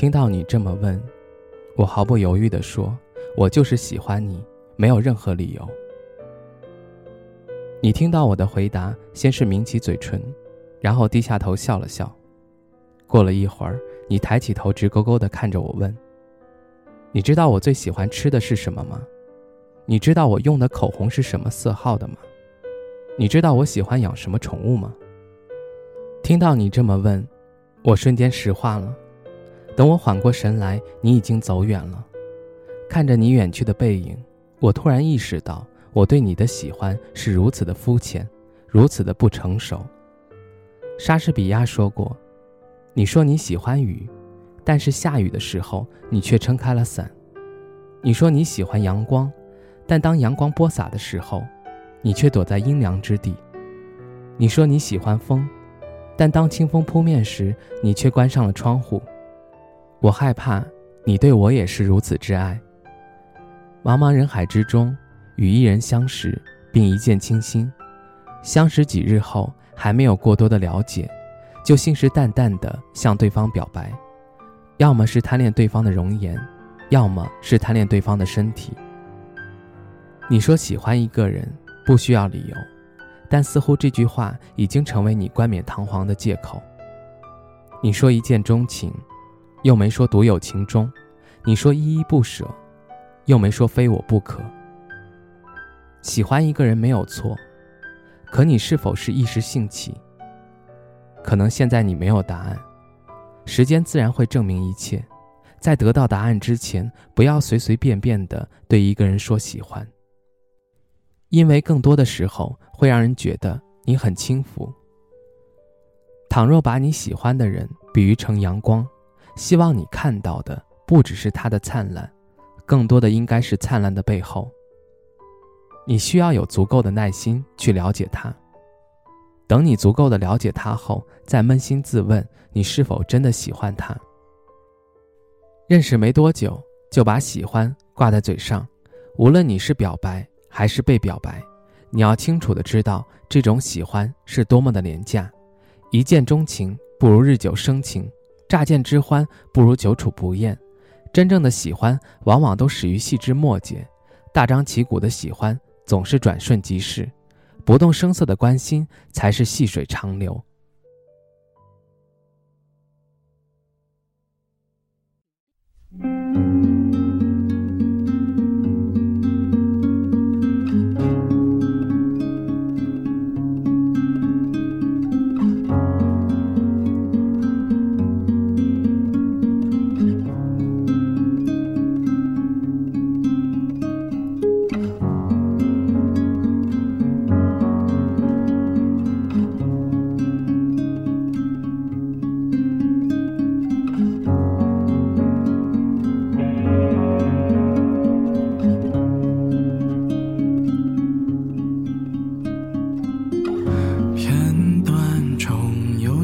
听到你这么问，我毫不犹豫地说：“我就是喜欢你，没有任何理由。”你听到我的回答，先是抿起嘴唇，然后低下头笑了笑。过了一会儿，你抬起头，直勾勾地看着我问：“你知道我最喜欢吃的是什么吗？你知道我用的口红是什么色号的吗？你知道我喜欢养什么宠物吗？”听到你这么问，我瞬间石化了。等我缓过神来，你已经走远了。看着你远去的背影，我突然意识到，我对你的喜欢是如此的肤浅，如此的不成熟。莎士比亚说过：“你说你喜欢雨，但是下雨的时候，你却撑开了伞。你说你喜欢阳光，但当阳光播撒的时候，你却躲在阴凉之地。你说你喜欢风，但当清风扑面时，你却关上了窗户。”我害怕，你对我也是如此之爱。茫茫人海之中，与一人相识并一见倾心，相识几日后还没有过多的了解，就信誓旦旦地向对方表白，要么是贪恋对方的容颜，要么是贪恋对方的身体。你说喜欢一个人不需要理由，但似乎这句话已经成为你冠冕堂皇的借口。你说一见钟情。又没说独有情衷，你说依依不舍，又没说非我不可。喜欢一个人没有错，可你是否是一时兴起？可能现在你没有答案，时间自然会证明一切。在得到答案之前，不要随随便便的对一个人说喜欢，因为更多的时候会让人觉得你很轻浮。倘若把你喜欢的人比喻成阳光。希望你看到的不只是它的灿烂，更多的应该是灿烂的背后。你需要有足够的耐心去了解他。等你足够的了解他后，再扪心自问，你是否真的喜欢他？认识没多久就把喜欢挂在嘴上，无论你是表白还是被表白，你要清楚的知道这种喜欢是多么的廉价。一见钟情不如日久生情。乍见之欢不如久处不厌，真正的喜欢往往都始于细枝末节，大张旗鼓的喜欢总是转瞬即逝，不动声色的关心才是细水长流。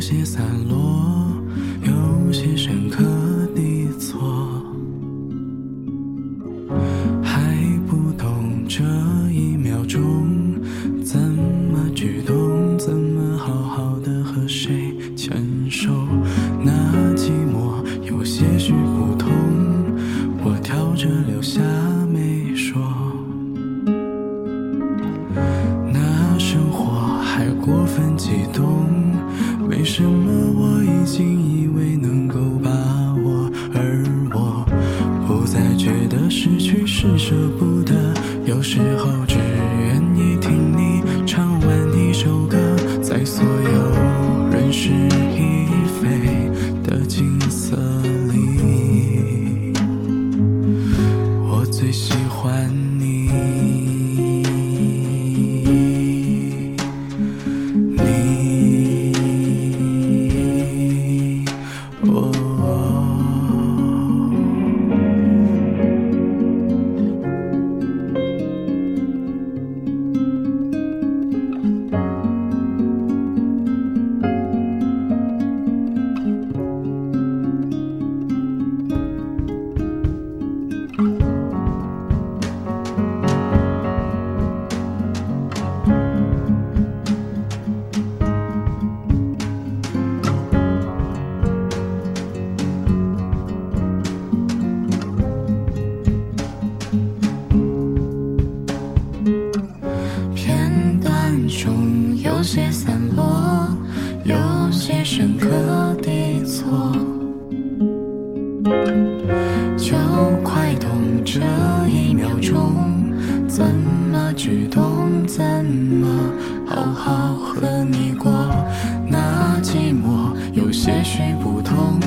些散落有些深刻。为什么我已经深刻的错，就快懂这一秒钟，怎么举动，怎么好好和你过。那寂寞有些许不同，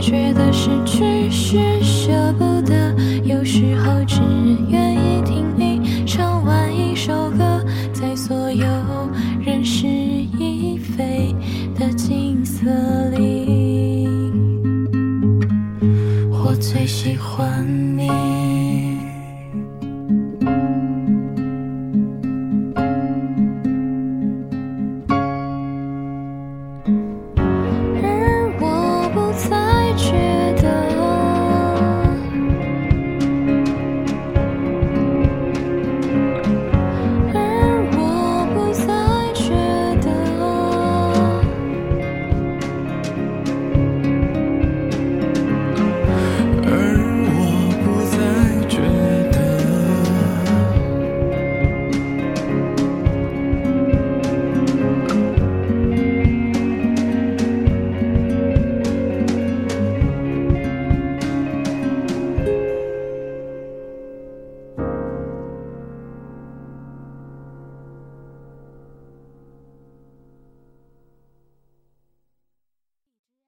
觉得失去是舍不得，有时候只愿意听你唱完一首歌，在所有人事已非的景色里，我最喜欢你。